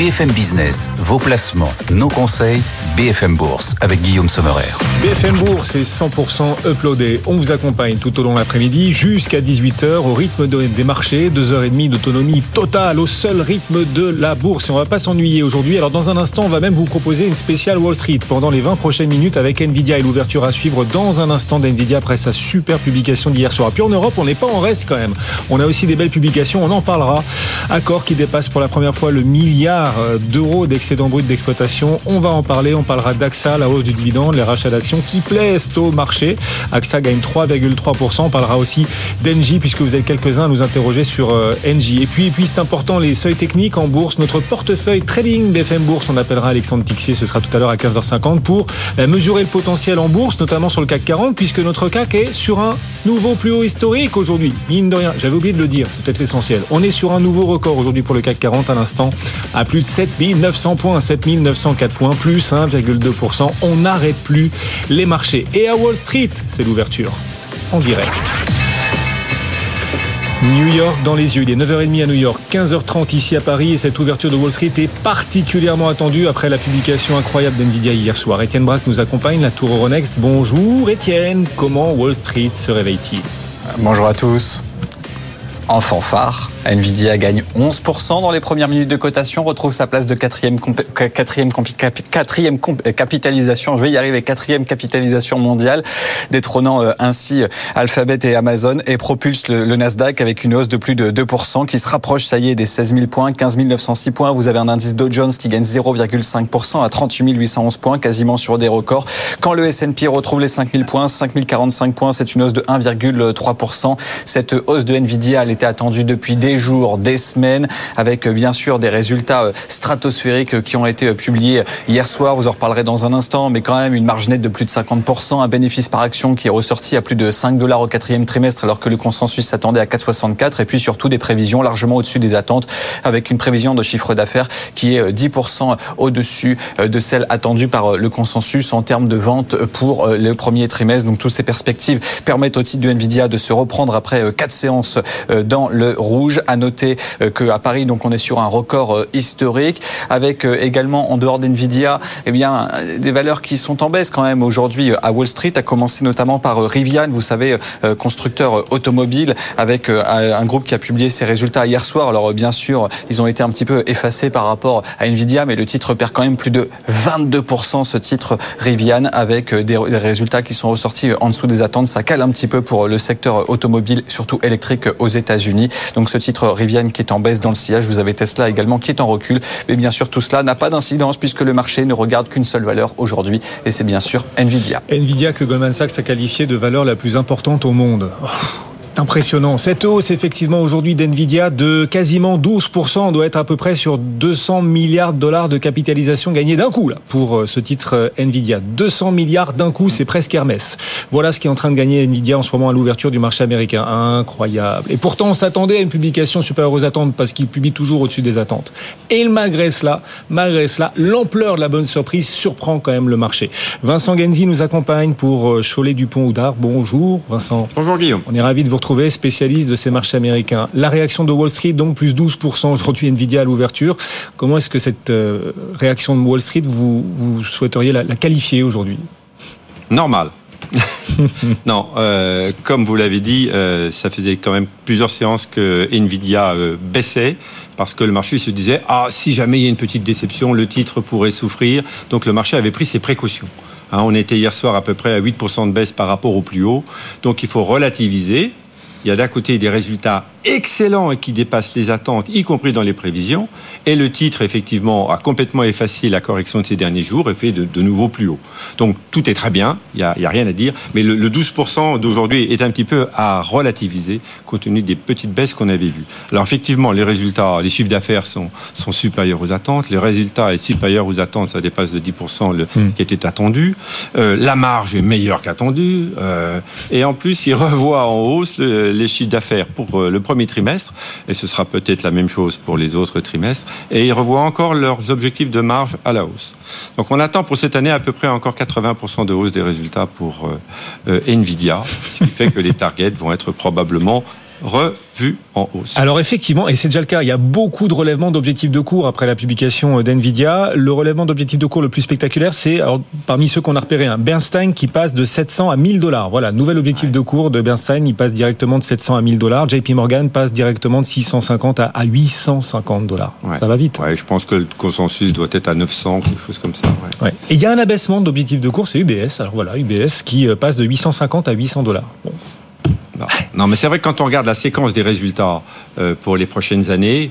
BFM Business, vos placements, nos conseils, BFM Bourse avec Guillaume Sommerer. BFM Bourse est 100% uploadé. On vous accompagne tout au long de l'après-midi jusqu'à 18h au rythme des marchés, 2h30 d'autonomie totale au seul rythme de la bourse. Et on va pas s'ennuyer aujourd'hui. Alors dans un instant, on va même vous proposer une spéciale Wall Street pendant les 20 prochaines minutes avec Nvidia et l'ouverture à suivre dans un instant d'Nvidia après sa super publication d'hier soir. Puis en Europe, on n'est pas en reste quand même. On a aussi des belles publications, on en parlera. Accord qui dépasse pour la première fois le milliard d'euros d'excédent brut d'exploitation. On va en parler. On parlera d'AXA, la hausse du dividende, les rachats d'actions qui plaisent au marché. AXA gagne 3,3%. On parlera aussi d'Engie puisque vous êtes quelques-uns à nous interroger sur euh, Engie. Et puis, et puis c'est important, les seuils techniques en bourse. Notre portefeuille trading BFM Bourse, on appellera Alexandre Tixier. Ce sera tout à l'heure à 15h50 pour euh, mesurer le potentiel en bourse, notamment sur le CAC 40 puisque notre CAC est sur un nouveau plus haut historique aujourd'hui. Mine de rien, j'avais oublié de le dire, c'est peut-être l'essentiel. On est sur un nouveau record aujourd'hui pour le CAC 40 à l'instant à plus de 7900 points, 7904 points, plus 1,2%. On n'arrête plus les marchés. Et à Wall Street, c'est l'ouverture en direct. New York dans les yeux. Il est 9h30 à New York, 15h30 ici à Paris et cette ouverture de Wall Street est particulièrement attendue après la publication incroyable d'NVIDIA hier soir. Étienne Braque nous accompagne, la tour Euronext. Bonjour Étienne, comment Wall Street se réveille-t-il? Bonjour à tous. En fanfare, Nvidia gagne 11% dans les premières minutes de cotation, retrouve sa place de quatrième, quatrième, quatrième capitalisation, je vais y arriver, quatrième capitalisation mondiale, détrônant euh, ainsi euh, Alphabet et Amazon et propulse le, Nasdaq avec une hausse de plus de 2% qui se rapproche, ça y est, des 16 000 points, 15 906 points. Vous avez un indice Dow Jones qui gagne 0,5% à 38 811 points, quasiment sur des records. Quand le S&P retrouve les 5 000 points, 5 045 points, c'est une hausse de 1,3%. Cette hausse de Nvidia, elle était attendue depuis des jours, des semaines, avec euh, bien sûr des résultats euh, stratosphériques euh, qui ont été publiés hier soir. Vous en reparlerez dans un instant, mais quand même une marge nette de plus de 50%, un bénéfice par action qui est ressorti à plus de 5 dollars au quatrième trimestre, alors que le consensus s'attendait à 4,64, et puis surtout des prévisions largement au-dessus des attentes, avec une prévision de chiffre d'affaires qui est 10% au-dessus de celle attendue par le consensus en termes de vente pour le premier trimestre. Donc toutes ces perspectives permettent au titre de Nvidia de se reprendre après quatre séances dans le rouge. À noter euh, qu'à Paris, donc, on est sur un record euh, historique, avec euh, également en dehors d'Nvidia, eh bien, des valeurs qui sont en baisse quand même aujourd'hui à Wall Street, à commencer notamment par Rivian, vous savez, constructeur automobile, avec un groupe qui a publié ses résultats hier soir. Alors bien sûr, ils ont été un petit peu effacés par rapport à Nvidia, mais le titre perd quand même plus de 22% ce titre Rivian, avec des résultats qui sont ressortis en dessous des attentes. Ça cale un petit peu pour le secteur automobile, surtout électrique aux Donc ce titre titre Rivian qui est en baisse dans le sillage. Vous avez Tesla également qui est en recul. Mais bien sûr, tout cela n'a pas d'incidence puisque le marché ne regarde qu'une seule valeur aujourd'hui. Et c'est bien sûr Nvidia. Nvidia que Goldman Sachs a qualifié de valeur la plus importante au monde. Oh impressionnant. Cette hausse, effectivement, aujourd'hui d'NVIDIA de quasiment 12%, on doit être à peu près sur 200 milliards de dollars de capitalisation gagnée d'un coup, là, pour euh, ce titre euh, NVIDIA. 200 milliards d'un coup, c'est presque Hermès. Voilà ce qui est en train de gagner NVIDIA en ce moment à l'ouverture du marché américain. Incroyable. Et pourtant, on s'attendait à une publication supérieure aux attentes parce qu'il publie toujours au-dessus des attentes. Et malgré cela, malgré cela, l'ampleur de la bonne surprise surprend quand même le marché. Vincent Genzi nous accompagne pour euh, Cholet Dupont Oudard. Bonjour, Vincent. Bonjour, Guillaume. On est ravi de vous retrouver, spécialiste de ces marchés américains. La réaction de Wall Street, donc plus 12% aujourd'hui Nvidia à l'ouverture. Comment est-ce que cette euh, réaction de Wall Street, vous, souhaiteriez la, qualifier aujourd'hui? Normal. non, euh, comme vous l'avez dit, euh, ça faisait quand même plusieurs séances que Nvidia baissait parce que le marché se disait ah si jamais il y a une petite déception, le titre pourrait souffrir. Donc le marché avait pris ses précautions. Hein, on était hier soir à peu près à 8% de baisse par rapport au plus haut. Donc il faut relativiser. Il y a d'un côté des résultats excellent et qui dépasse les attentes, y compris dans les prévisions. Et le titre, effectivement, a complètement effacé la correction de ces derniers jours et fait de, de nouveau plus haut. Donc tout est très bien, il n'y a, a, rien à dire. Mais le, le 12% d'aujourd'hui est un petit peu à relativiser compte tenu des petites baisses qu'on avait vues. Alors effectivement, les résultats, les chiffres d'affaires sont, sont supérieurs aux attentes. Les résultats sont supérieurs aux attentes, ça dépasse de 10% le, hmm. qui était attendu. Euh, la marge est meilleure qu'attendue. Euh, et en plus, il revoit en hausse les chiffres d'affaires pour euh, le trimestre, et ce sera peut-être la même chose pour les autres trimestres, et ils revoient encore leurs objectifs de marge à la hausse. Donc on attend pour cette année à peu près encore 80% de hausse des résultats pour euh, euh, Nvidia, ce qui fait que les targets vont être probablement revu en hausse. Alors effectivement, et c'est déjà le cas, il y a beaucoup de relèvements d'objectifs de cours après la publication d'NVIDIA. Le relèvement d'objectifs de cours le plus spectaculaire, c'est parmi ceux qu'on a repéré, un Bernstein qui passe de 700 à 1000 dollars. Voilà, nouvel objectif de cours de Bernstein, il passe directement de 700 à 1000 dollars. JP Morgan passe directement de 650 à 850 dollars. Ça va vite. Ouais, je pense que le consensus doit être à 900, quelque chose comme ça. Ouais. Et il y a un abaissement d'objectifs de cours, c'est UBS. Alors voilà, UBS qui euh, passe de 850 à 800 dollars. Bon. Non, mais c'est vrai que quand on regarde la séquence des résultats euh, pour les prochaines années,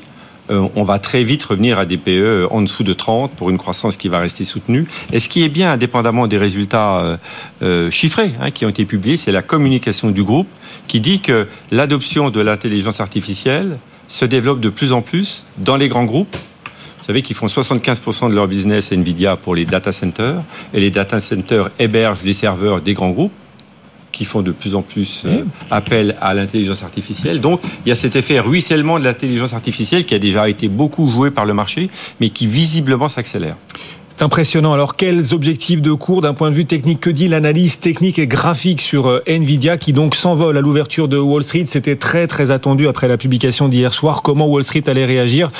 euh, on va très vite revenir à des PE en dessous de 30 pour une croissance qui va rester soutenue. Et ce qui est bien, indépendamment des résultats euh, chiffrés hein, qui ont été publiés, c'est la communication du groupe qui dit que l'adoption de l'intelligence artificielle se développe de plus en plus dans les grands groupes. Vous savez qu'ils font 75% de leur business Nvidia pour les data centers et les data centers hébergent les serveurs des grands groupes qui font de plus en plus euh, appel à l'intelligence artificielle. Donc, il y a cet effet ruissellement de l'intelligence artificielle qui a déjà été beaucoup joué par le marché, mais qui visiblement s'accélère. C'est impressionnant. Alors, quels objectifs de cours d'un point de vue technique? Que dit l'analyse technique et graphique sur euh, Nvidia qui donc s'envole à l'ouverture de Wall Street? C'était très très attendu après la publication d'hier soir. Comment Wall Street allait réagir?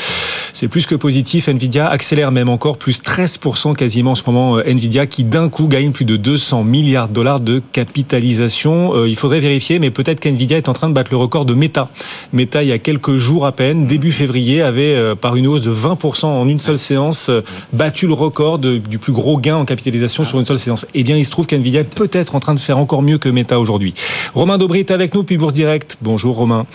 C'est plus que positif. Nvidia accélère même encore, plus 13% quasiment en ce moment. Euh, Nvidia qui d'un coup gagne plus de 200 milliards de dollars de capitalisation. Euh, il faudrait vérifier, mais peut-être qu'Nvidia est en train de battre le record de Meta. Meta, il y a quelques jours à peine, début février, avait par une hausse de 20% en une seule séance battu le record du plus gros gain en capitalisation sur une seule séance. Eh bien, il se trouve qu'NVIDIA est peut-être en train de faire encore mieux que Meta aujourd'hui. Romain Dobry est avec nous, puis Bourse Direct. Bonjour Romain.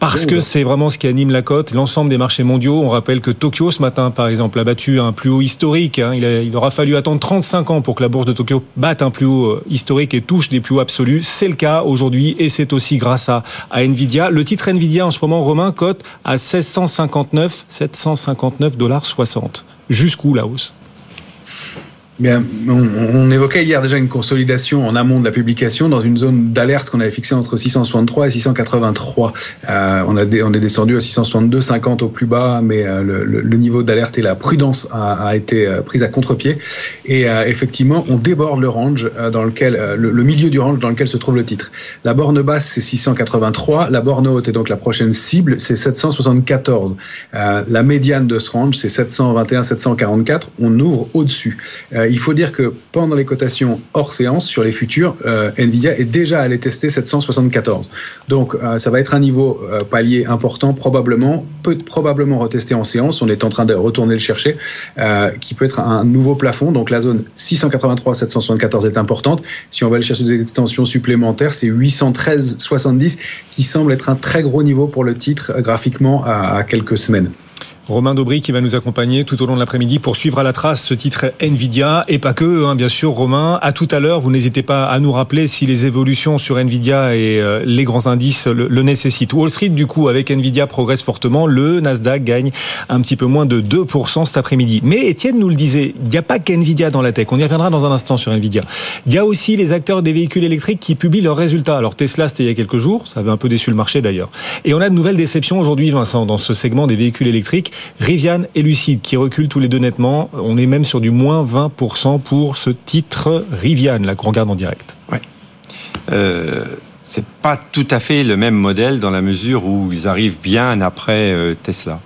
Parce que c'est vraiment ce qui anime la cote, l'ensemble des marchés mondiaux. On rappelle que Tokyo, ce matin, par exemple, a battu un plus haut historique. Hein. Il, il aura fallu attendre 35 ans pour que la bourse de Tokyo batte un plus haut euh, historique et touche des plus hauts absolus. C'est le cas aujourd'hui et c'est aussi grâce à, à Nvidia. Le titre Nvidia en ce moment, Romain, cote à 1659, 759 dollars 60. Jusqu'où la hausse? Bien, on, évoquait hier déjà une consolidation en amont de la publication dans une zone d'alerte qu'on avait fixée entre 663 et 683. Euh, on, est descendu à 662, 50 au plus bas, mais euh, le, niveau d'alerte et la prudence a, été euh, prise à contre-pied. Et effectivement, on déborde le range dans lequel le, milieu du range dans lequel se trouve le titre. La borne basse c'est 683, la borne haute est donc la prochaine cible, c'est 774. la médiane de ce range c'est 721, 744. On ouvre au-dessus il faut dire que pendant les cotations hors séance sur les futurs, euh, Nvidia est déjà allé tester 774. Donc euh, ça va être un niveau euh, palier important, probablement, peut probablement retester en séance. On est en train de retourner le chercher, qui peut être un nouveau plafond. Donc la zone 683-774 est importante. Si on va aller chercher des extensions supplémentaires, c'est 813-70 qui semble être un très gros niveau pour le titre graphiquement à quelques semaines. Romain Daubry qui va nous accompagner tout au long de l'après-midi pour suivre à la trace ce titre Nvidia et pas que, hein, bien sûr, Romain. À tout à l'heure, vous n'hésitez pas à nous rappeler si les évolutions sur Nvidia et euh, les grands indices le, nécessitent. Wall Street, du coup, avec Nvidia progresse fortement. Le Nasdaq gagne un petit peu moins de 2% cet après-midi. Mais Étienne nous le disait, il n'y a pas qu'Nvidia dans la tech. On y reviendra dans un instant sur Nvidia. Il y a aussi les acteurs des véhicules électriques qui publient leurs résultats. Alors Tesla, c'était il y a quelques jours. Ça avait un peu déçu le marché d'ailleurs. Et on a de nouvelles déceptions aujourd'hui, Vincent, dans ce segment des véhicules électriques. Rivian et Lucide qui reculent tous les deux nettement. On est même sur du moins 20% pour ce titre Rivian, là qu'on regarde en direct. Euh, c'est pas tout à fait le même modèle dans la mesure où ils arrivent bien après euh, Tesla.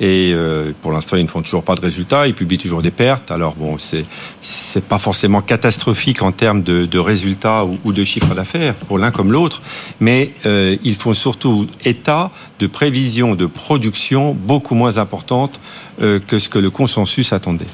Et euh, pour l'instant, ils ne font toujours pas de résultats, ils publient toujours des pertes. Alors bon, c'est c'est pas forcément catastrophique en termes de, de résultats ou, de chiffres d'affaires pour l'un comme l'autre, mais euh, ils font surtout état de prévisions de production beaucoup moins importantes que ce que le consensus attendait.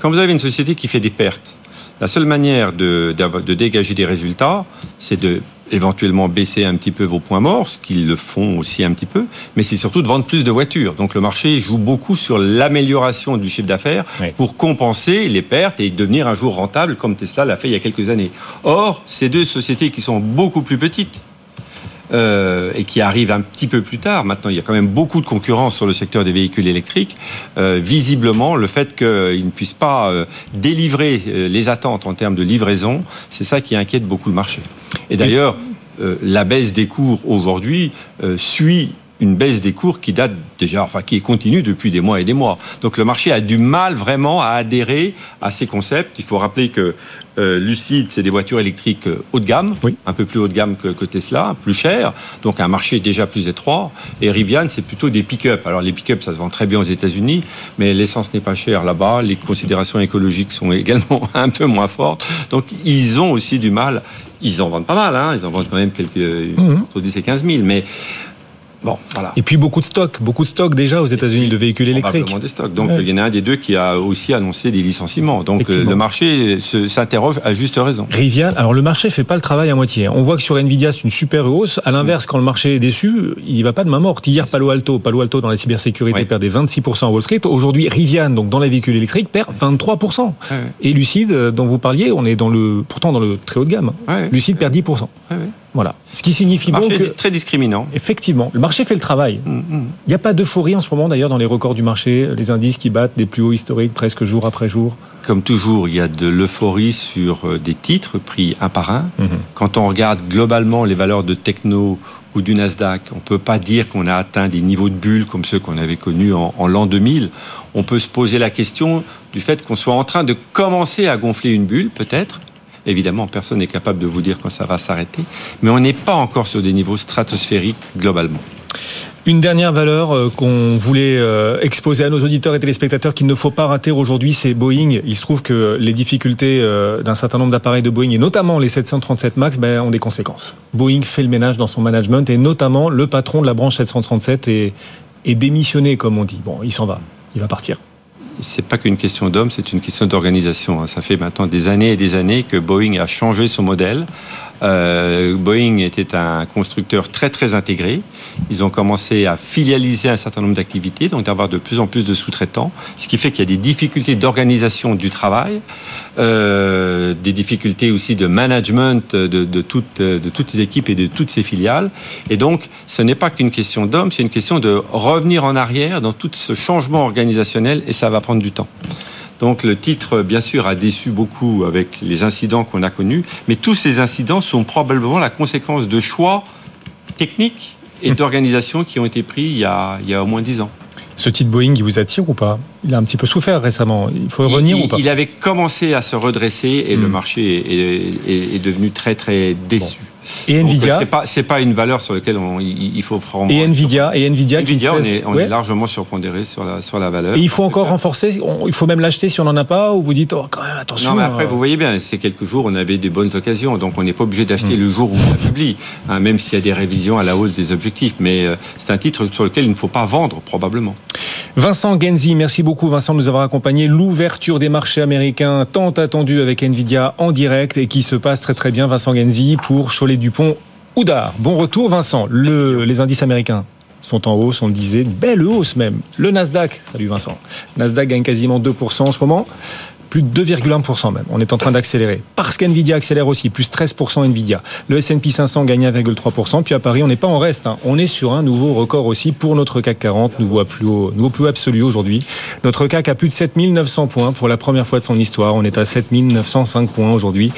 Quand vous avez une société qui fait des pertes, la seule manière de, de dégager des résultats, c'est de éventuellement baisser un petit peu vos points morts, ce qu'ils le font aussi un petit peu, mais c'est surtout de vendre plus de voitures. Donc le marché joue beaucoup sur l'amélioration du chiffre d'affaires pour compenser les pertes et devenir un jour rentable comme Tesla l'a fait il y a quelques années. Or, ces deux sociétés qui sont beaucoup plus petites, euh, et qui arrivent un petit peu plus tard. Maintenant, il y a quand même beaucoup de concurrence sur le secteur des véhicules électriques. Euh, visiblement, le fait qu'ils ne puissent pas euh, délivrer les attentes en termes de livraison, c'est ça qui inquiète beaucoup le marché. Et d'ailleurs, euh, la baisse des cours aujourd'hui suit une baisse des cours qui date déjà, enfin qui continue depuis des mois et des mois. Donc le marché a du mal vraiment à adhérer à ces concepts. Il faut rappeler que euh, Lucide, c'est des voitures électriques euh, haut de gamme, un peu plus haut de gamme que, que, Tesla, plus cher, donc un marché déjà plus étroit. Et Rivian, c'est plutôt des pick-up. Alors les pick-up, ça se vend très bien aux États-Unis, mais l'essence n'est pas chère là-bas. Les considérations écologiques sont également un peu moins fortes. Donc ils ont aussi du mal. Ils en vendent pas mal, hein. ils en vendent quand même quelques mmh. entre 10 et 15 000, mais Bon, voilà. Et puis beaucoup de stocks, beaucoup de stocks déjà aux États-Unis de véhicules électriques. des stocks. Donc il y en a un des deux qui a aussi annoncé des licenciements. Donc le marché s'interroge à juste raison. Rivian, alors le marché fait pas le travail à moitié. On voit que sur Nvidia c'est une super hausse. À l'inverse, quand le marché est déçu, il va pas de main morte. Hier Palo Alto, Palo Alto dans la cybersécurité perdait 26% à Wall Street. Aujourd'hui Rivian, donc dans les véhicules électriques, perd 23%. Et Lucide, dont vous parliez, on est dans le pourtant dans le très haut de gamme. Lucide perd 10%. Voilà. Ce qui signifie le marché est très discriminant. Effectivement, le marché fait le travail. Mm, mm. Il n'y a pas d'euphorie en ce moment d'ailleurs dans les records du marché, les indices qui battent des plus hauts historiques presque jour après jour. Comme toujours, il y a de l'euphorie sur euh, des titres pris un par un. Mm-hmm. Quand on regarde globalement les valeurs de techno ou du Nasdaq, on ne peut pas dire qu'on a atteint des niveaux de bulles comme ceux qu'on avait connus en, en l'an 2000. On peut se poser la question du fait qu'on soit en train de commencer à gonfler une bulle, peut-être, Évidemment, personne n'est capable de vous dire quand ça va s'arrêter, mais on n'est pas encore sur des niveaux stratosphériques globalement. Une dernière valeur euh, qu'on voulait euh, exposer à nos auditeurs et téléspectateurs qu'il ne faut pas rater aujourd'hui, c'est Boeing. Il se trouve que les difficultés euh, d'un certain nombre d'appareils de Boeing, et notamment les 737 MAX, ben, ont des conséquences. Boeing fait le ménage dans son management, et notamment le patron de la branche 737 est, est démissionné, comme on dit. Bon, il s'en va, il va partir c'est pas qu'une question d'homme, c'est une question d'organisation. Hein. Ça fait maintenant des années et des années que Boeing a changé son modèle. Euh, Boeing était un constructeur très très intégré. Ils ont commencé à filialiser un certain nombre d'activités, donc d'avoir de plus en plus de sous-traitants, ce qui fait qu'il y a des difficultés d'organisation du travail, euh, des difficultés aussi de management de, de, toutes, de toutes les équipes et de toutes ces filiales. Et donc, ce n'est pas qu'une question d'homme, c'est une question de revenir en arrière dans tout ce changement organisationnel et ça va prendre du temps. Donc le titre, bien sûr, a déçu beaucoup avec les incidents qu'on a connus, mais tous ces incidents sont probablement la conséquence de choix techniques et d'organisation qui ont été pris il y a, il y a au moins dix ans. Ce titre Boeing, il vous attire ou pas? Il a un petit peu souffert récemment. Il faut revenir ou pas? Il avait commencé à se redresser et le hmm. marché est, devenu très très déçu. Et Nvidia C'est pas c'est pas une valeur sur laquelle il faut vraiment. Et Nvidia et Nvidia, Nvidia on, est, on est, largement surpondéré sur la sur la valeur. Et il faut encore renforcer. il faut même l'acheter si on n'en a pas ou vous dites oh, quand même attention. Non mais après euh. vous voyez bien, ces quelques jours on avait des bonnes occasions donc on n'est pas obligé d'acheter mm. le jour où on la publie, hein, même s'il y a des révisions à la hausse des objectifs. Mais euh, c'est un titre sur lequel il ne faut pas vendre probablement. Vincent Genzi, merci beaucoup Vincent de nous avoir accompagné. L'ouverture des marchés américains tant attendue avec Nvidia en direct et qui se passe très très bien. Vincent Genzi pour Cholet Dupont Oudard. Bon retour Vincent. les indices américains sont en hausse, on le disait, belle hausse même. Le Nasdaq, salut Vincent. Nasdaq gagne quasiment 2% en ce moment plus de 2,1% même. On est en train d'accélérer. Parce qu'NVIDIA accélère aussi, plus 13% NVIDIA. Le S&P 500 gagne 1,3%. Puis à Paris, on n'est pas en reste. Hein. On est sur un nouveau record aussi pour notre CAC 40, nouveau plus haut, nouveau plus absolu aujourd'hui. Notre CAC a plus de 7900 points pour la première fois de son histoire. On est à 7905 points aujourd'hui.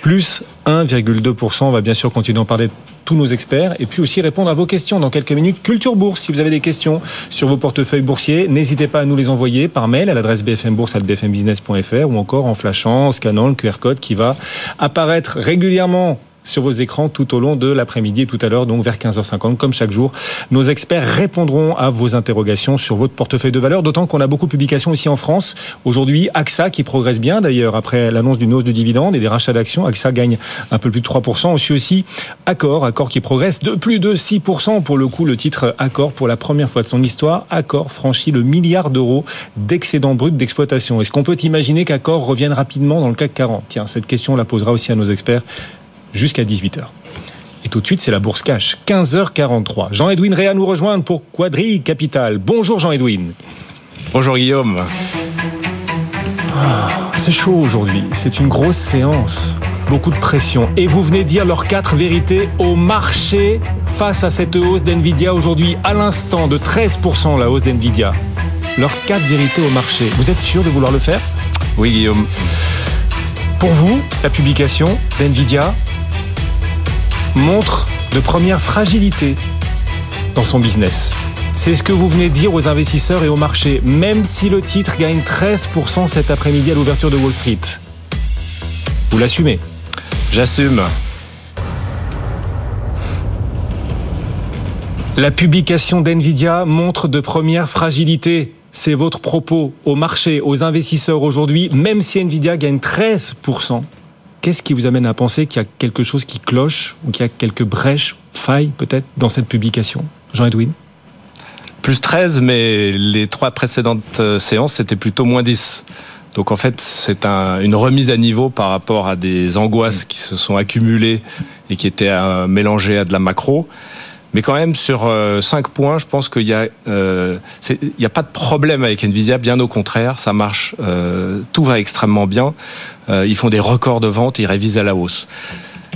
Plus 1,2%. On va bien sûr continuer d'en parler tous nos experts et puis aussi répondre à vos questions dans quelques minutes. Culture Bourse, si vous avez des questions sur vos portefeuilles boursiers, n'hésitez pas à nous les envoyer par mail à l'adresse bfmbourse.bfmbusiness.fr ou encore en flashant, en scannant le QR code qui va apparaître régulièrement sur vos écrans tout au long de l'après-midi et tout à l'heure, donc vers 15h50, comme chaque jour. Nos experts répondront à vos interrogations sur votre portefeuille de valeur, d'autant qu'on a beaucoup de publications ici en France. Aujourd'hui, AXA qui progresse bien d'ailleurs après l'annonce d'une hausse de dividendes et des rachats d'actions. AXA gagne un peu plus de 3%. Aussi aussi Accor, Accor qui progresse de plus de 6%. Pour le coup, le titre Accor, pour la première fois de son histoire, Accor franchit le milliard d'euros d'excédent brut d'exploitation. Est-ce qu'on peut imaginer qu'Accor revienne rapidement dans le CAC 40 Tiens, cette question la posera aussi à nos experts jusqu'à 18h. Et tout de suite, c'est la bourse cash, 15h43. Jean-Edwin Réa nous rejoint pour Quadri Capital. Bonjour Jean-Edwin. Bonjour Guillaume. Ah, c'est chaud aujourd'hui, c'est une grosse séance. Beaucoup de pression. Et vous venez dire leurs quatre vérités au marché face à cette hausse d'NVIDIA aujourd'hui, à l'instant de 13% la hausse d'NVIDIA. Leurs quatre vérités au marché. Vous êtes sûr de vouloir le faire? Oui Guillaume. Pour vous, la publication d'NVIDIA montre de première fragilité dans son business. C'est ce que vous venez de dire aux investisseurs et au marché, même si le titre gagne 13% cet après-midi à l'ouverture de Wall Street. Vous l'assumez? J'assume. La publication d'NVIDIA montre de premières fragilités. C'est votre propos au marché, aux investisseurs aujourd'hui, même si NVIDIA gagne 13%. Qu'est-ce qui vous amène à penser qu'il y a quelque chose qui cloche ou qu'il y a quelques brèches, failles peut-être dans cette publication Jean-Edwin? Plus 13, mais les trois précédentes euh, séances, c'était plutôt moins 10. Donc en fait, c'est un, une remise à niveau par rapport à des angoisses qui se sont accumulées et qui étaient euh, mélangées à de la macro. Mais quand même, sur euh, cinq points, je pense qu'il y a, euh, il n'y a pas de problème avec Nvidia. Bien au contraire, ça marche, euh, tout va extrêmement bien. Euh, ils font des records de vente, ils révisent à la hausse.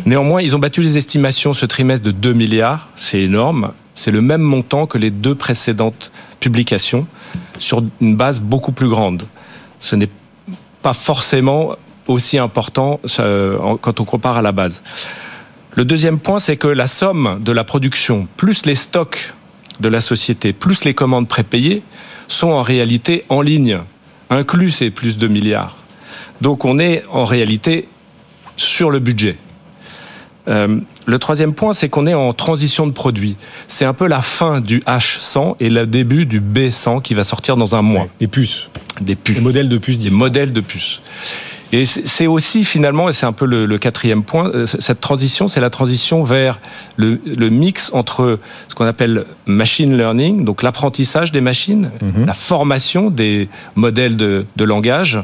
Néanmoins, ils ont battu les estimations ce trimestre de 2 milliards. C'est énorme. C'est le même montant que les deux précédentes publications sur une base beaucoup plus grande. Ce n'est pas forcément aussi important quand on compare à la base. Le deuxième point, c'est que la somme de la production, plus les stocks de la société, plus les commandes prépayées, sont en réalité en ligne, inclus ces plus de milliards. Donc on est en réalité sur le budget. Euh, le troisième point, c'est qu'on est en transition de produit. C'est un peu la fin du H100 et le début du B100 qui va sortir dans un mois. Les puces. Des puces. Les modèles de puces Des modèles de puces. Et c'est aussi finalement, et c'est un peu le, le quatrième point, euh, cette transition, c'est la transition vers le, le mix entre ce qu'on appelle machine learning, donc l'apprentissage des machines, Mhm. la formation des modèles de, de langage,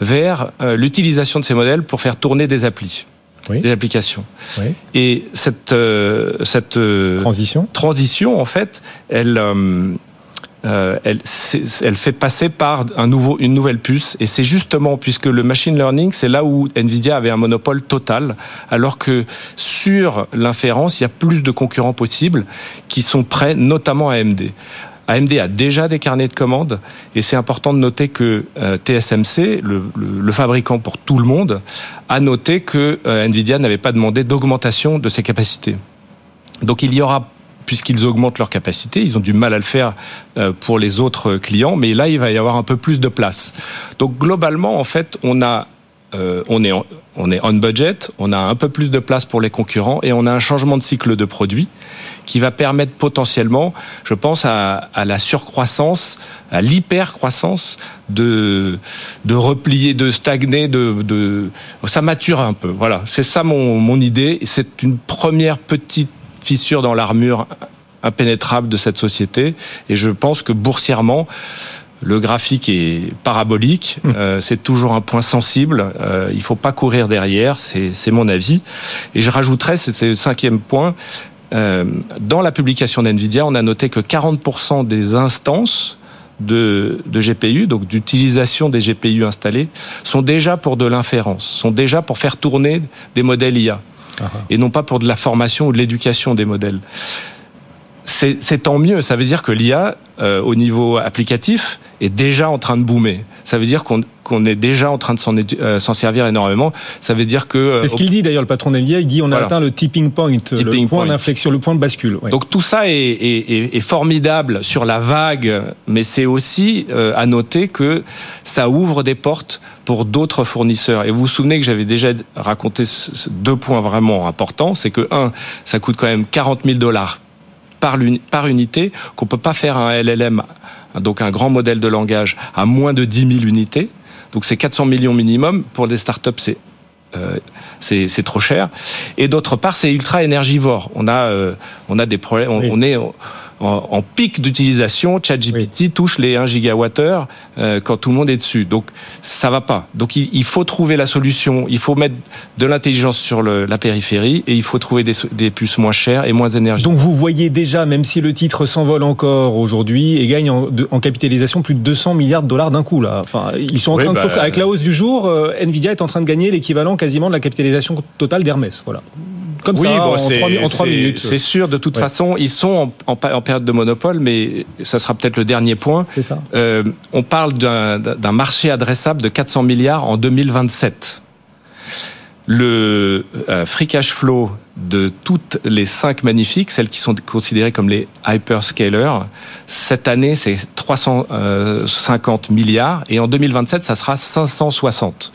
vers euh, l'utilisation de ces modèles pour faire tourner des applis, Oui. des applications. Oui. Et cette, euh, cette euh, Transition. transition, en fait, elle, euh, euh, elle, fait passer par une nouvelle puce. Et c'est justement puisque le machine learning, c'est là où Nvidia avait un monopole total, alors que sur l'inférence, il y a plus de concurrents possibles qui sont prêts, notamment AMD. AMD a déjà des carnets de commandes et c'est important de noter que euh, TSMC, le fabricant pour tout le monde, a noté que euh, Nvidia n'avait pas demandé d'augmentation de ses capacités. Donc il y aura, puisqu'ils augmentent leur capacité, ils ont du mal à le faire euh, pour les autres clients, mais là il va y avoir un peu plus de place. Donc globalement, en fait, on a euh, on est on est on budget, on a un peu plus de place pour les concurrents et on a un changement de cycle de produit qui va permettre potentiellement, je pense, à, la surcroissance, à l'hypercroissance de de replier, de stagner, de, de ça mature un peu. Voilà, c'est ça mon mon idée. C'est une première petite fissure dans l'armure impénétrable de cette société. Et je pense que boursièrement, le graphique est parabolique, euh, c'est toujours un point sensible. Euh, il faut pas courir derrière, c'est mon avis. Et je rajouterais, c'est c'est le cinquième point. euh, dans la publication d'NVIDIA, on a noté que 40% des instances de, de GPU, donc d'utilisation des GPU installés, sont déjà pour de l'inférence, sont déjà pour faire tourner des modèles IA, et non pas pour de la formation ou de l'éducation des modèles c'est tant mieux. Ça veut dire que l'IA, euh, au niveau applicatif, est déjà en train de boomer. Ça veut dire qu'on qu'on est déjà en train de s'en euh, s'en servir énormément. Ça veut dire que... euh, C'est ce qu'il dit d'ailleurs, le patron d'NVIDIA. Il dit on a Voilà. atteint le tipping point, le point point. d'inflexion, le point de bascule. Ouais. Donc tout ça est, est- est- est formidable sur la vague, mais c'est aussi euh, à noter que ça ouvre des portes pour d'autres fournisseurs. Et vous vous souvenez que j'avais déjà raconté deux points vraiment importants. C'est que, un, ça coûte quand même 40 000 dollars par, par unité, qu'on peut pas faire un LLM, donc un grand modèle de langage, à moins de 10 000 unités. Donc c'est 400 millions minimum. Pour des startups, c'est euh, c'est c'est trop cher. Et d'autre part, c'est ultra énergivore. On a, euh, on a des problèmes. On, Oui. on est en, en pic d'utilisation. ChatGPT touche les 1 gigawattheure euh, quand tout le monde est dessus. Donc ça va pas. Donc il, il faut trouver la solution. Il faut mettre de l'intelligence sur le- la périphérie et il faut trouver des, so- des puces moins chères et moins énergivores. Donc vous voyez déjà, même si le titre s'envole encore aujourd'hui et gagne en, de- en capitalisation plus de 200 milliards de dollars d'un coup là. Enfin, ils sont en Oui, train de bah, s'offrir. Avec la hausse du jour, euh, Nvidia est en train de gagner l'équivalent quasiment de la capitalisation totale d'Hermès. Voilà. Comme ça, en, trois, mi- en trois c'est- minutes. C'est sûr, de toute Ouais. façon, ils sont en, en en période de monopole, mais ça sera peut-être le dernier point. C'est ça. Euh, on parle d'un d'un marché adressable de 400 milliards en 2027. le euh, free cash flow de toutes les cinq magnifiques, celles qui sont considérées comme les hyperscalers, cette année c'est 350 milliards et en 2027 ça sera 560.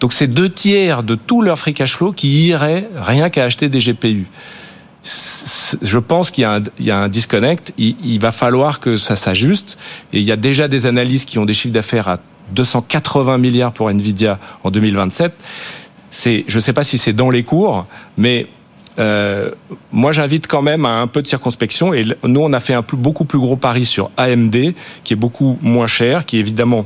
Donc c'est deux tiers de tout leur free cash flow qui irait rien qu'à acheter des GPU. Je pense qu'il y, a un disconnect. Il, va falloir que ça s'ajuste. Et il y a déjà des analyses qui ont des chiffres d'affaires à 280 milliards pour Nvidia en 2027. C'est, je ne sais pas si c'est dans les cours, mais euh, moi, j'invite quand même à un peu de circonspection. Et nous, on a fait un plus, beaucoup plus gros pari sur AMD, qui est beaucoup moins cher, qui évidemment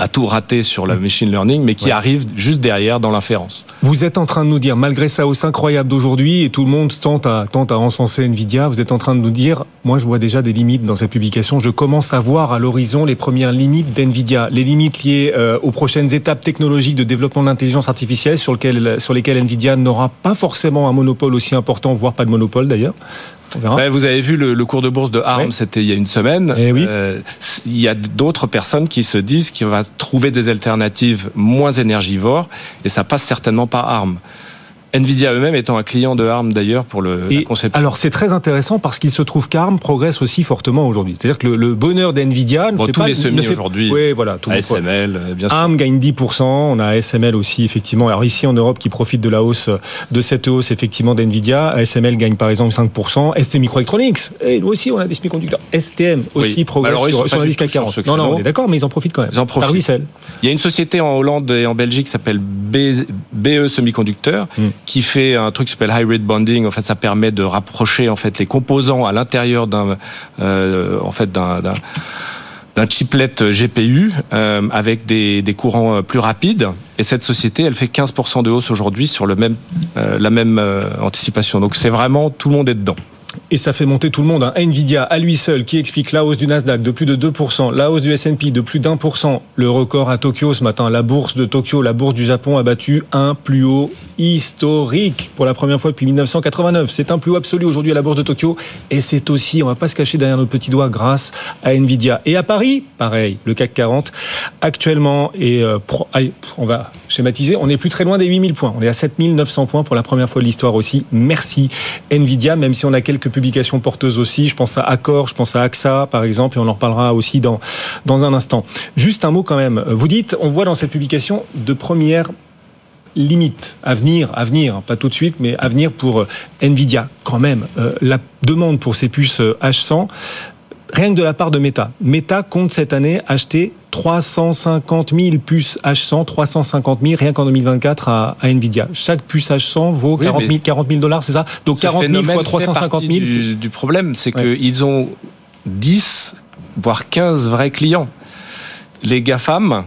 a tout raté sur la machine learning, mais qui ouais. arrive juste derrière dans l'inférence. Vous êtes en train de nous dire, malgré sa hausse incroyable d'aujourd'hui, et tout le monde tente à, tente à encenser Nvidia, vous êtes en train de nous dire, moi je vois déjà des limites dans cette publication, je commence à voir à l'horizon les premières limites d'Nvidia, les limites liées euh, aux prochaines étapes technologiques de développement de l'intelligence artificielle sur, lequel, sur lesquelles Nvidia n'aura pas forcément un monopole aussi important, voire pas de monopole d'ailleurs. Ben, vous avez vu le, le, cours de bourse de ARM, oui. c'était il y a une semaine. Eh oui. euh, il y a d'autres personnes qui se disent qu'il va trouver des alternatives moins énergivores et ça passe certainement par ARM. Nvidia eux-mêmes étant un client de ARM d'ailleurs pour le et la conception. Alors c'est très intéressant parce qu'il se trouve qu'ARM progresse aussi fortement aujourd'hui. C'est-à-dire que le, le bonheur d'Nvidia ne bon, fait tous pas les semis aujourd'hui. Oui, voilà, tout ASML, bien sûr. ARM gagne 10%, on a ASML aussi effectivement. Alors ici en Europe qui profite de la hausse de cette hausse effectivement d'Nvidia, ASML gagne par exemple 5%, ST Microelectronics et nous aussi on a des semi-conducteurs. STM aussi oui. progresse Alors, sur, sur CAC 40. Non non, on est d'accord mais ils en profitent quand même. Ils en profitent. Il y a une société en Hollande et en Belgique qui s'appelle BE Semiconducteurs Hmm. Qui fait un truc qui s'appelle hybrid bonding. En fait, ça permet de rapprocher en fait les composants à l'intérieur d'un euh, en fait d'un d'un chiplet GPU euh, avec des, des, courants plus rapides. Et cette société, elle fait 15% de hausse aujourd'hui sur le même, euh, la même euh, anticipation. Donc c'est vraiment tout le monde est dedans. Et ça fait monter tout le monde. Hein. Nvidia, à lui seul, qui explique la hausse du Nasdaq de plus de 2%, la hausse du S&P de plus d'un pour cent. Le record à Tokyo ce matin, la bourse de Tokyo, la bourse du Japon a battu un plus haut historique pour la première fois depuis 1989. C'est un plus haut absolu aujourd'hui à la bourse de Tokyo. Et c'est aussi, on va pas se cacher derrière notre petit doigt, grâce à Nvidia. Et à Paris, pareil, le CAC 40, actuellement, et euh, on va schématiser, on est plus très loin des 8000 points. On est à 7900 points pour la première fois de l'histoire aussi. Merci Nvidia, même si on a quelques publications porteuses aussi. Je pense à Accor, je pense à AXA, par exemple, et on en reparlera aussi dans, dans un instant. Juste un mot quand même. Vous dites, on voit dans cette publication de premières limites à venir, à venir, pas tout de suite, mais à venir pour Nvidia. Quand même, euh, la demande pour ces puces H100, rien que de la part de Meta. Meta compte cette année acheter 350 000 puces H100, 350 000 rien qu'en 2024 à, à, Nvidia. Chaque puce H100 vaut 40 000, 40 000 dollars, c'est ça? Donc 40 000 fois 350 000. Du, du problème, c'est ouais. qu'ils ont 10, voire 15 vrais clients. Les GAFAM,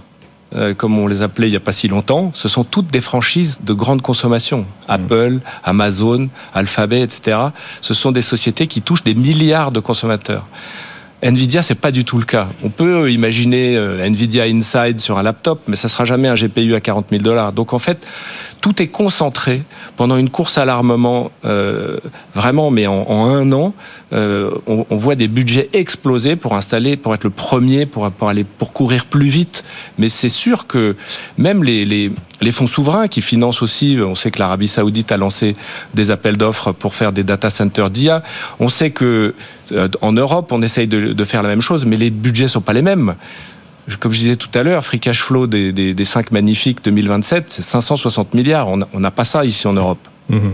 euh, comme on les appelait il n'y a pas si longtemps, ce sont toutes des franchises de grande consommation. Apple, Amazon, Alphabet, etc. Ce sont des sociétés qui touchent des milliards de consommateurs. Nvidia, c'est pas du tout le cas. On peut imaginer euh, Nvidia Inside sur un laptop, mais ça sera jamais un GPU à 40 000 dollars. Donc en fait, tout est concentré pendant une course à l'armement, euh, vraiment, mais en, un an, euh, on, voit des budgets exploser pour installer, pour être le premier, pour, aller, pour courir plus vite. Mais c'est sûr que même les, les, les fonds souverains qui financent aussi, on sait que l'Arabie Saoudite a lancé des appels d'offres pour faire des data centers d'IA. On sait que euh, en Europe, on essaye de, de faire la même chose, mais les budgets sont pas les mêmes comme je disais tout à l'heure, free cash flow des, des, des 5 magnifiques 2027, c'est 560 milliards. On n'a pas ça ici en Europe. Mmh.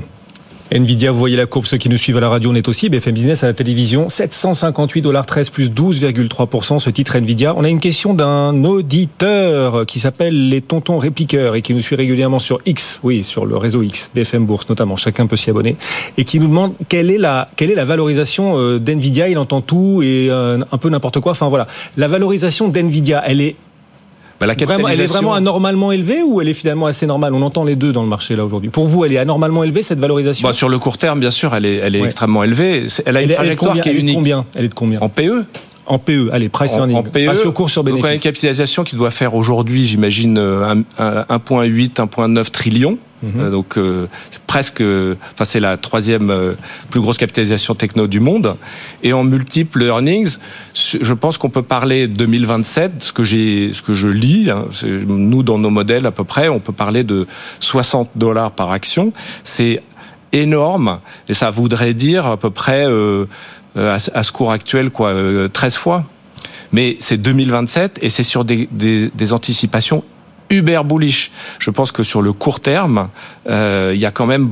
Nvidia, vous voyez la courbe, ceux qui nous suivent à la radio, on est aussi, BFM Business à la télévision, 758 dollars 13 plus 12,3%, ce titre Nvidia. On a une question d'un auditeur qui s'appelle les tontons répliqueurs et qui nous suit régulièrement sur X, oui, sur le réseau X, BFM Bourse notamment, chacun peut s'y abonner, et qui nous demande quelle est la, quelle est la valorisation euh, d'Nvidia, il entend tout et euh, un peu n'importe quoi, enfin voilà. La valorisation d'Nvidia, elle est bah, la vraiment, elle est vraiment anormalement élevée ou elle est finalement assez normale? On entend les deux dans le marché là aujourd'hui. Pour vous, elle est anormalement élevée cette valorisation? Bah, Sur le court terme, bien sûr, elle est, elle est ouais. extrêmement élevée. Elle a une elle trajectoire combien, qui est unique. Elle est combien? Elle est de combien? En PE en PE, allez, price en, earning. En PE, ratio cours sur bénéfice. Donc, une capitalisation qui doit faire aujourd'hui, j'imagine, 1,8, 1,9 trillions? Mhm. Donc presque, enfin c'est la troisième plus grosse capitalisation techno du monde. Et en multiples earnings, je pense qu'on peut parler 2027, ce que j'ai, ce que je lis, hein, nous dans nos modèles à peu près, on peut parler de 60 dollars par action. C'est énorme et ça voudrait dire à peu près à, ce cours actuel quoi 13 fois. Mais c'est 2027 et c'est sur des, des, anticipations uber bullish. Je pense que sur le court terme, euh, il y a quand même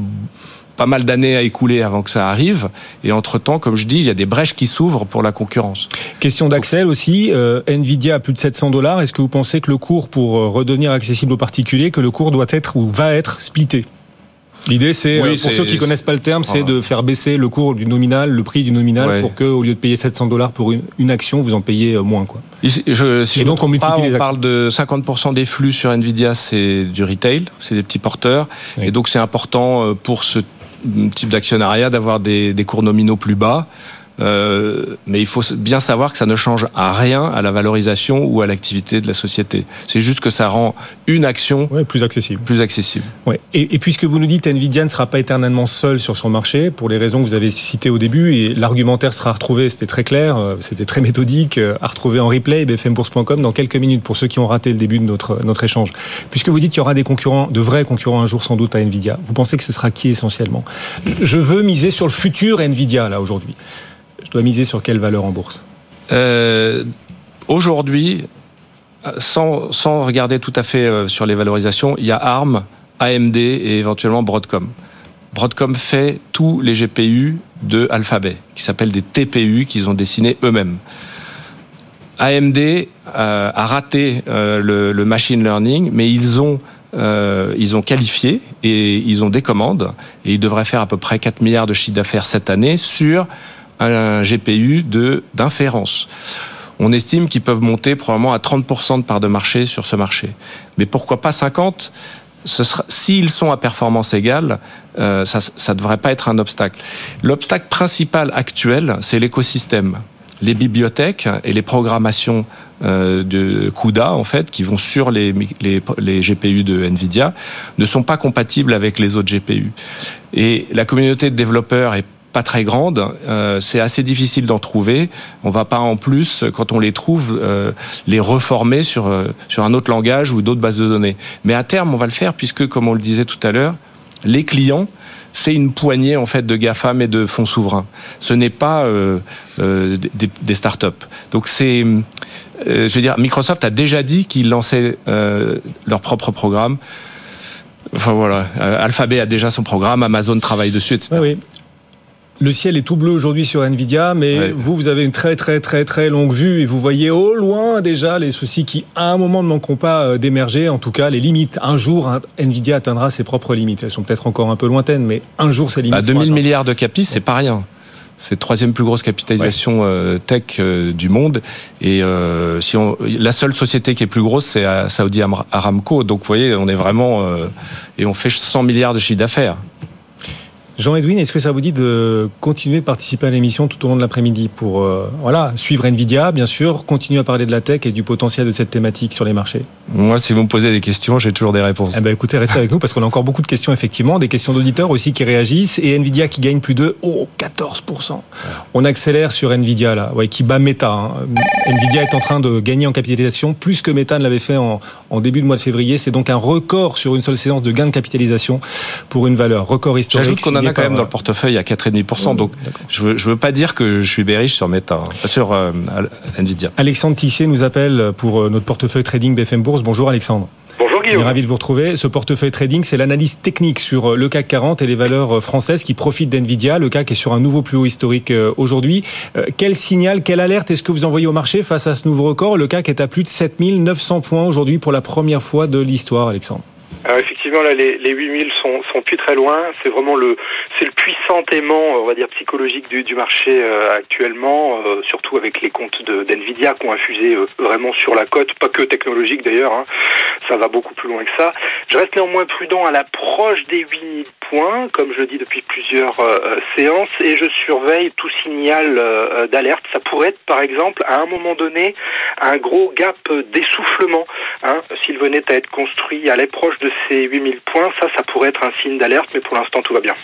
pas mal d'années à écouler avant que ça arrive. Et entre-temps, comme je dis, il y a des brèches qui s'ouvrent pour la concurrence. Question d'Axel aussi. Euh, Nvidia a plus de 700 dollars. Est-ce que vous pensez que le cours, pour euh, redevenir accessible aux particuliers, que le cours doit être ou va être splitté? L'idée, c'est, euh, pour ceux qui connaissent pas le terme, c'est de faire baisser le cours du nominal, le prix du nominal, pour que, au lieu de payer 700 dollars pour une, action, vous en payez euh, moins, quoi. Je, si Et donc, on multiplie les On parle de 50% des flux sur Nvidia, c'est du retail, c'est des petits porteurs. Et donc, c'est important euh, pour ce type d'actionnariat d'avoir des, des cours nominaux plus bas. Euh, mais il faut bien savoir que ça ne change à rien à la valorisation ou à l'activité de la société. C'est juste que ça rend une action plus accessible. Plus accessible. Ouais. Et, et, puisque vous nous dites Nvidia ne sera pas éternellement seul sur son marché, pour les raisons que vous avez citées au début, et l'argumentaire sera retrouvé, c'était très clair, euh, c'était très méthodique, euh, à retrouver en replay, bfmbourse.com dans quelques minutes pour ceux qui ont raté le début de notre, notre échange. Puisque vous dites qu'il y aura des concurrents, de vrais concurrents un jour sans doute à Nvidia, vous pensez que ce sera qui essentiellement? Je veux miser sur le futur Nvidia là aujourd'hui miser sur quelle valeur en bourse euh, Aujourd'hui, sans, sans, regarder tout à fait euh, sur les valorisations, il y a ARM, AMD et éventuellement Broadcom. Broadcom fait tous les GPU de Alphabet, qui s'appellent des TPU qu'ils ont dessinés eux-mêmes. AMD euh, a raté le, le, machine learning, mais ils ont ils ont qualifié et ils ont des commandes et ils devraient faire à peu près 4 milliards de chiffre d'affaires cette année sur un GPU de d'inférence. On estime qu'ils peuvent monter probablement à 30% de part de marché sur ce marché. Mais pourquoi pas 50% S'ils sont à performance égale, euh, ça ne devrait pas être un obstacle. L'obstacle principal actuel, c'est l'écosystème. Les bibliothèques et les programmations euh, de CUDA, en fait, qui vont sur les, les, les, GPU de NVIDIA, ne sont pas compatibles avec les autres GPU. Et la communauté de développeurs est pas très grande, euh, c'est assez difficile d'en trouver. On va pas en plus, quand on les trouve, euh, les reformer sur euh, sur un autre langage ou d'autres bases de données. Mais à terme, on va le faire puisque, comme on le disait tout à l'heure, les clients c'est une poignée en fait de GAFAM et de fonds souverains. Ce n'est pas des, des startups. Donc c'est, je veux dire, Microsoft a déjà dit qu'ils lançaient leur propre programme. Enfin voilà, Alphabet a déjà son programme, Amazon travaille dessus, etc. Oui, le ciel est tout bleu aujourd'hui sur Nvidia, mais vous, vous avez une très très très très longue vue et vous voyez au loin déjà les soucis qui, à un moment, ne manqueront pas euh, d'émerger. En tout cas, les limites. Un jour, Nvidia atteindra ses propres limites. Elles sont peut-être encore un peu lointaines, mais un jour, ces limites. À 2000 milliards de capis, c'est pas rien. C'est la troisième plus grosse capitalisation euh, tech euh, du monde. Et si on, la seule société qui est plus grosse, c'est Saudi Aramco. Donc, vous voyez, on est vraiment et on fait 100 milliards de chiffre d'affaires. Jean-Edwin, est-ce que ça vous dit de continuer de participer à l'émission tout au long de l'après-midi pour euh, voilà, suivre Nvidia, bien sûr, continuer à parler de la tech et du potentiel de cette thématique sur les marchés? Moi, si vous me posez des questions, j'ai toujours des réponses. Eh ben, écoutez, restez avec nous parce qu'on a encore beaucoup de questions, effectivement, des questions d'auditeurs aussi qui réagissent et Nvidia qui gagne plus de oh, 14%. On accélère sur Nvidia là, ouais, qui bat Meta. Hein. Nvidia est en train de gagner en capitalisation plus que Meta ne l'avait fait en, en début de mois de février. C'est donc un record sur une seule séance de gain de capitalisation pour une valeur record historique quand même dans le portefeuille à 4,5%. donc, je veux, je veux pas dire que je suis bearish sur Meta, hein, sur euh, Nvidia. Alexandre Tissier nous appelle pour euh, notre portefeuille trading BFM Bourse. Bonjour Alexandre. Bonjour Guillaume. ravi de vous retrouver. Ce portefeuille trading, c'est l'analyse technique sur euh, le CAC 40 et les valeurs françaises qui profitent d'NVIDIA. Le CAC est sur un nouveau plus haut historique aujourd'hui. Quel signal, quelle alerte est-ce que vous envoyez au marché face à ce nouveau record? Le CAC est à plus de 7900 points aujourd'hui pour la première fois de l'histoire, Alexandre. Alors effectivement, là, les, les 8000 sont, sont plus très loin. C'est vraiment le, c'est le puissant aimant, on va dire, psychologique du, marché euh, actuellement, euh, surtout avec les comptes d'NVIDIA qui ont infusé euh, vraiment sur la cote, pas que technologique d'ailleurs, hein. ça va beaucoup plus loin que ça. Je reste néanmoins prudent à l'approche des 8000 points, comme je le dis depuis plusieurs séances, et je surveille tout signal d'alerte. Ça pourrait être, par exemple, à un moment donné, un gros gap d'essoufflement, hein, s'il venait à être construit à l'approche de ces 8000 points, ça, ça pourrait être un signe d'alerte, mais pour l'instant, tout va bien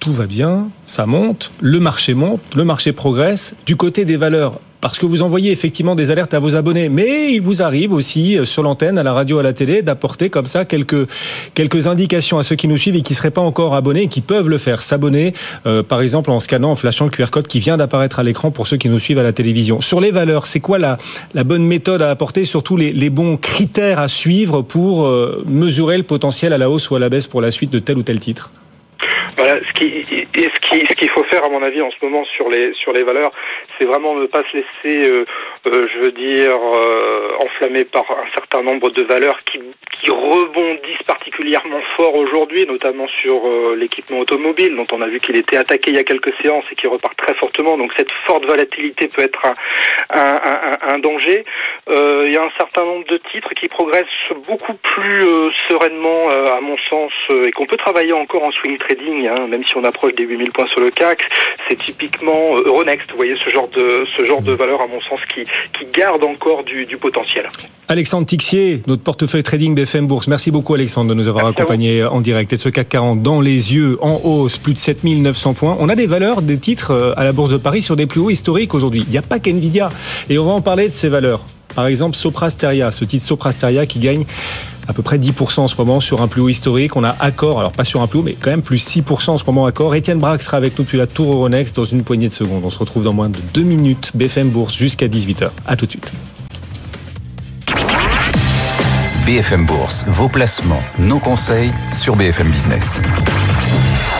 tout va bien, ça monte, le marché monte, le marché progresse. Du côté des valeurs, parce que vous envoyez effectivement des alertes à vos abonnés, mais il vous arrive aussi euh, sur l'antenne, à la radio, à la télé, d'apporter comme ça quelques quelques indications à ceux qui nous suivent et qui seraient pas encore abonnés et qui peuvent le faire, s'abonner, euh, par exemple en scannant, en flashant le QR code qui vient d'apparaître à l'écran pour ceux qui nous suivent à la télévision. Sur les valeurs, c'est quoi la la bonne méthode à apporter, surtout les, les bons critères à suivre pour euh, mesurer le potentiel à la hausse ou à la baisse pour la suite de tel ou tel titre? Voilà, ce qui, ce qui, ce qu'il faut faire à mon avis en ce moment sur les sur les valeurs, c'est vraiment ne pas se laisser, euh, euh, je veux dire, euh, enflammer par un certain nombre de valeurs qui qui rebondissent particulièrement fort aujourd'hui, notamment sur euh, l'équipement automobile, dont on a vu qu'il était attaqué il y a quelques séances et qui repart très fortement. Donc cette forte volatilité peut être un, un, un, danger. Euh, il y a un certain nombre de titres qui progressent beaucoup plus sereinement, à mon sens, et qu'on peut travailler encore en swing trading, hein, même si on approche des 8000 points sur le CAC. C'est typiquement Euronext, vous voyez, ce genre de, ce genre de valeur, à mon sens, qui, qui garde encore du, du potentiel. Alexandre Tixier, notre portefeuille trading BFM Bourse. Merci beaucoup Alexandre de nous avoir accompagnés en direct. Et ce CAC 40 dans les yeux, en hausse, plus de 7900 points. On a des valeurs, des titres euh, à la Bourse de Paris sur des plus hauts historiques aujourd'hui. Il n'y a pas qu'NVIDIA. Et on va en parler de ces valeurs. Par exemple, Soprasteria, ce titre Soprasteria qui gagne à peu près 10% en ce moment sur un plus haut historique. On a Accor, alors pas sur un plus haut, mais quand même plus 6% en ce moment Accor. Étienne Braque sera avec nous depuis la Tour Euronext dans une poignée de secondes. On se retrouve dans moins de 2 minutes. BFM Bourse jusqu'à 18h. À tout de suite. BFM Bourse, vos placements, nos conseils sur BFM Business.